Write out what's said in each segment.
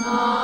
Ah.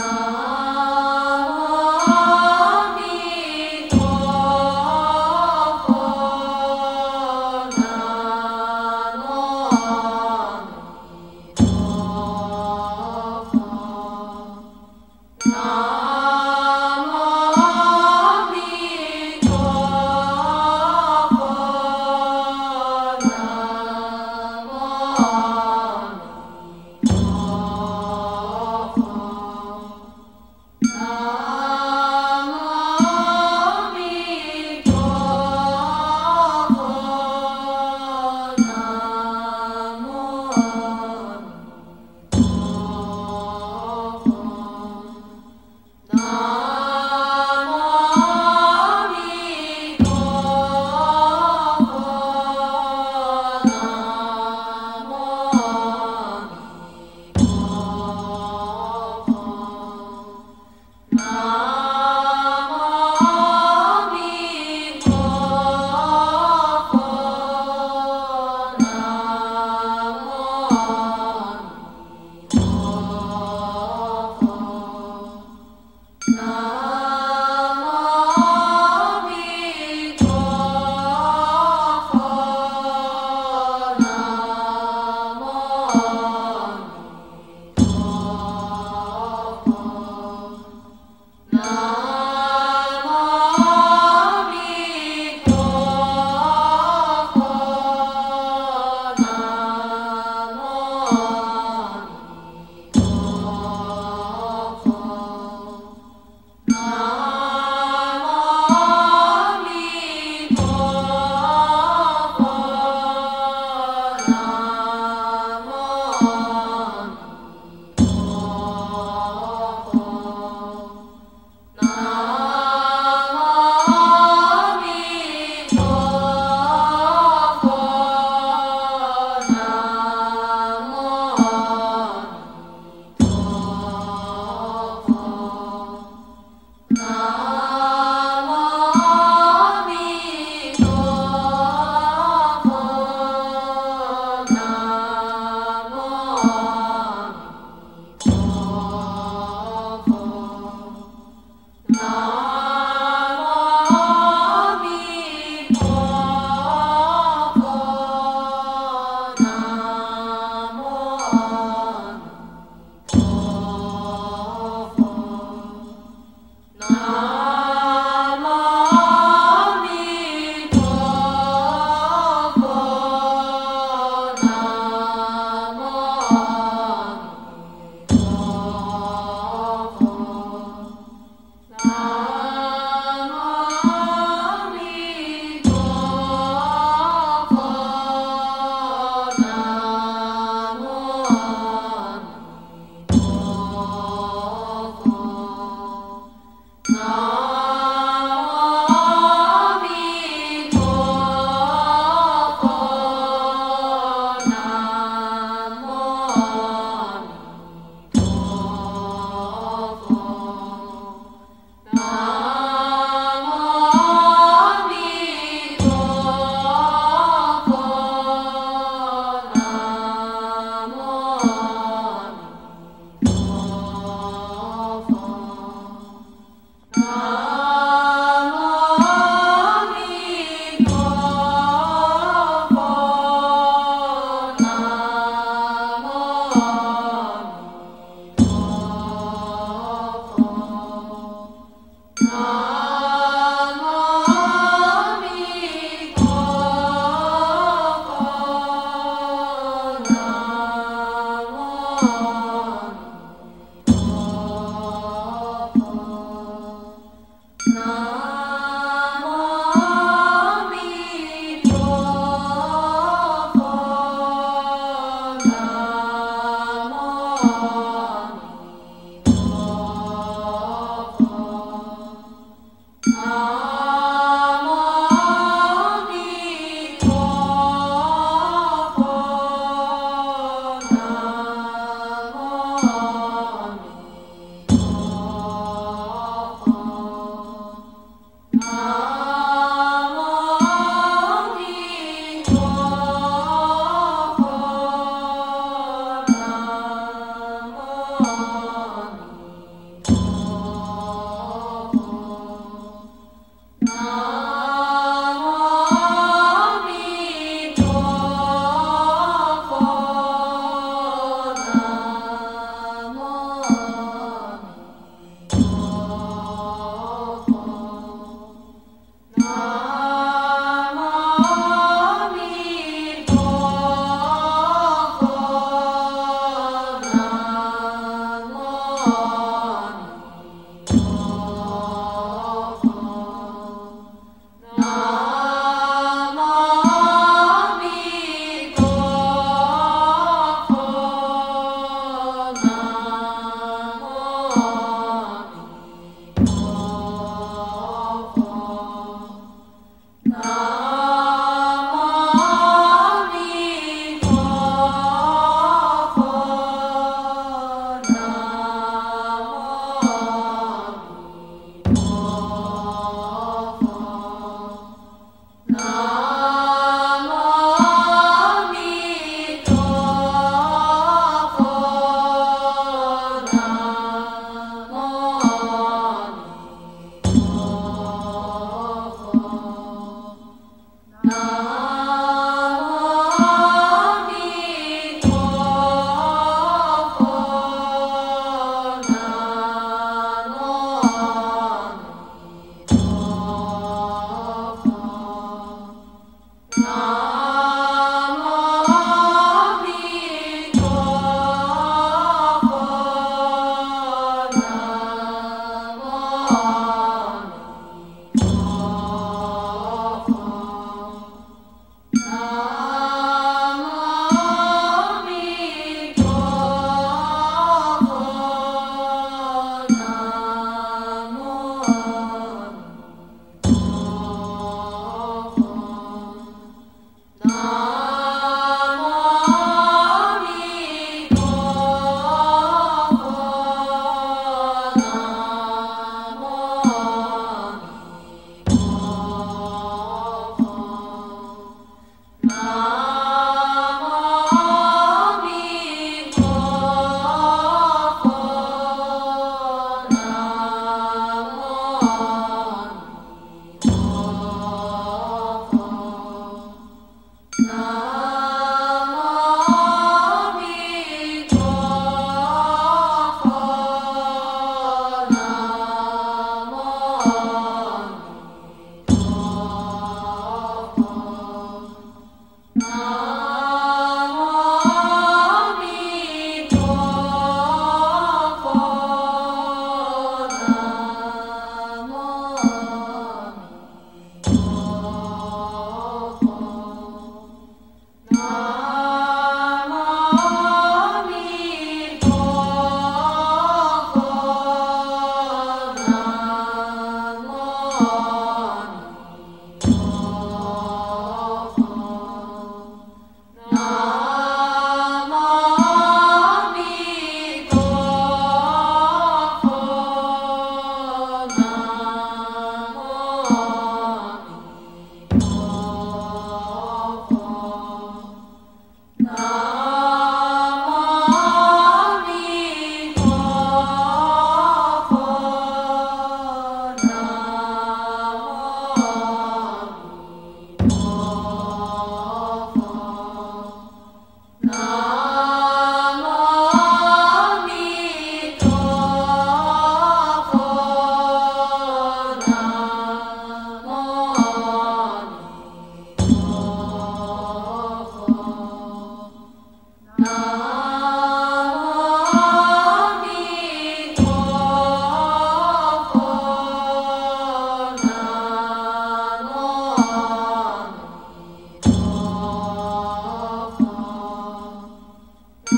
nós.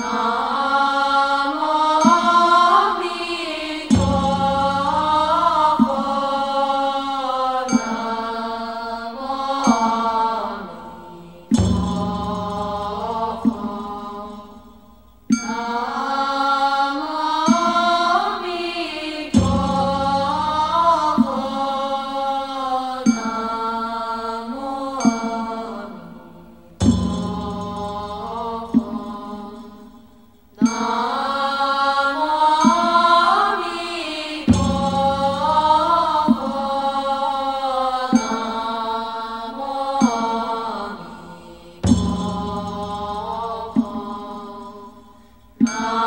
Ah. Oh.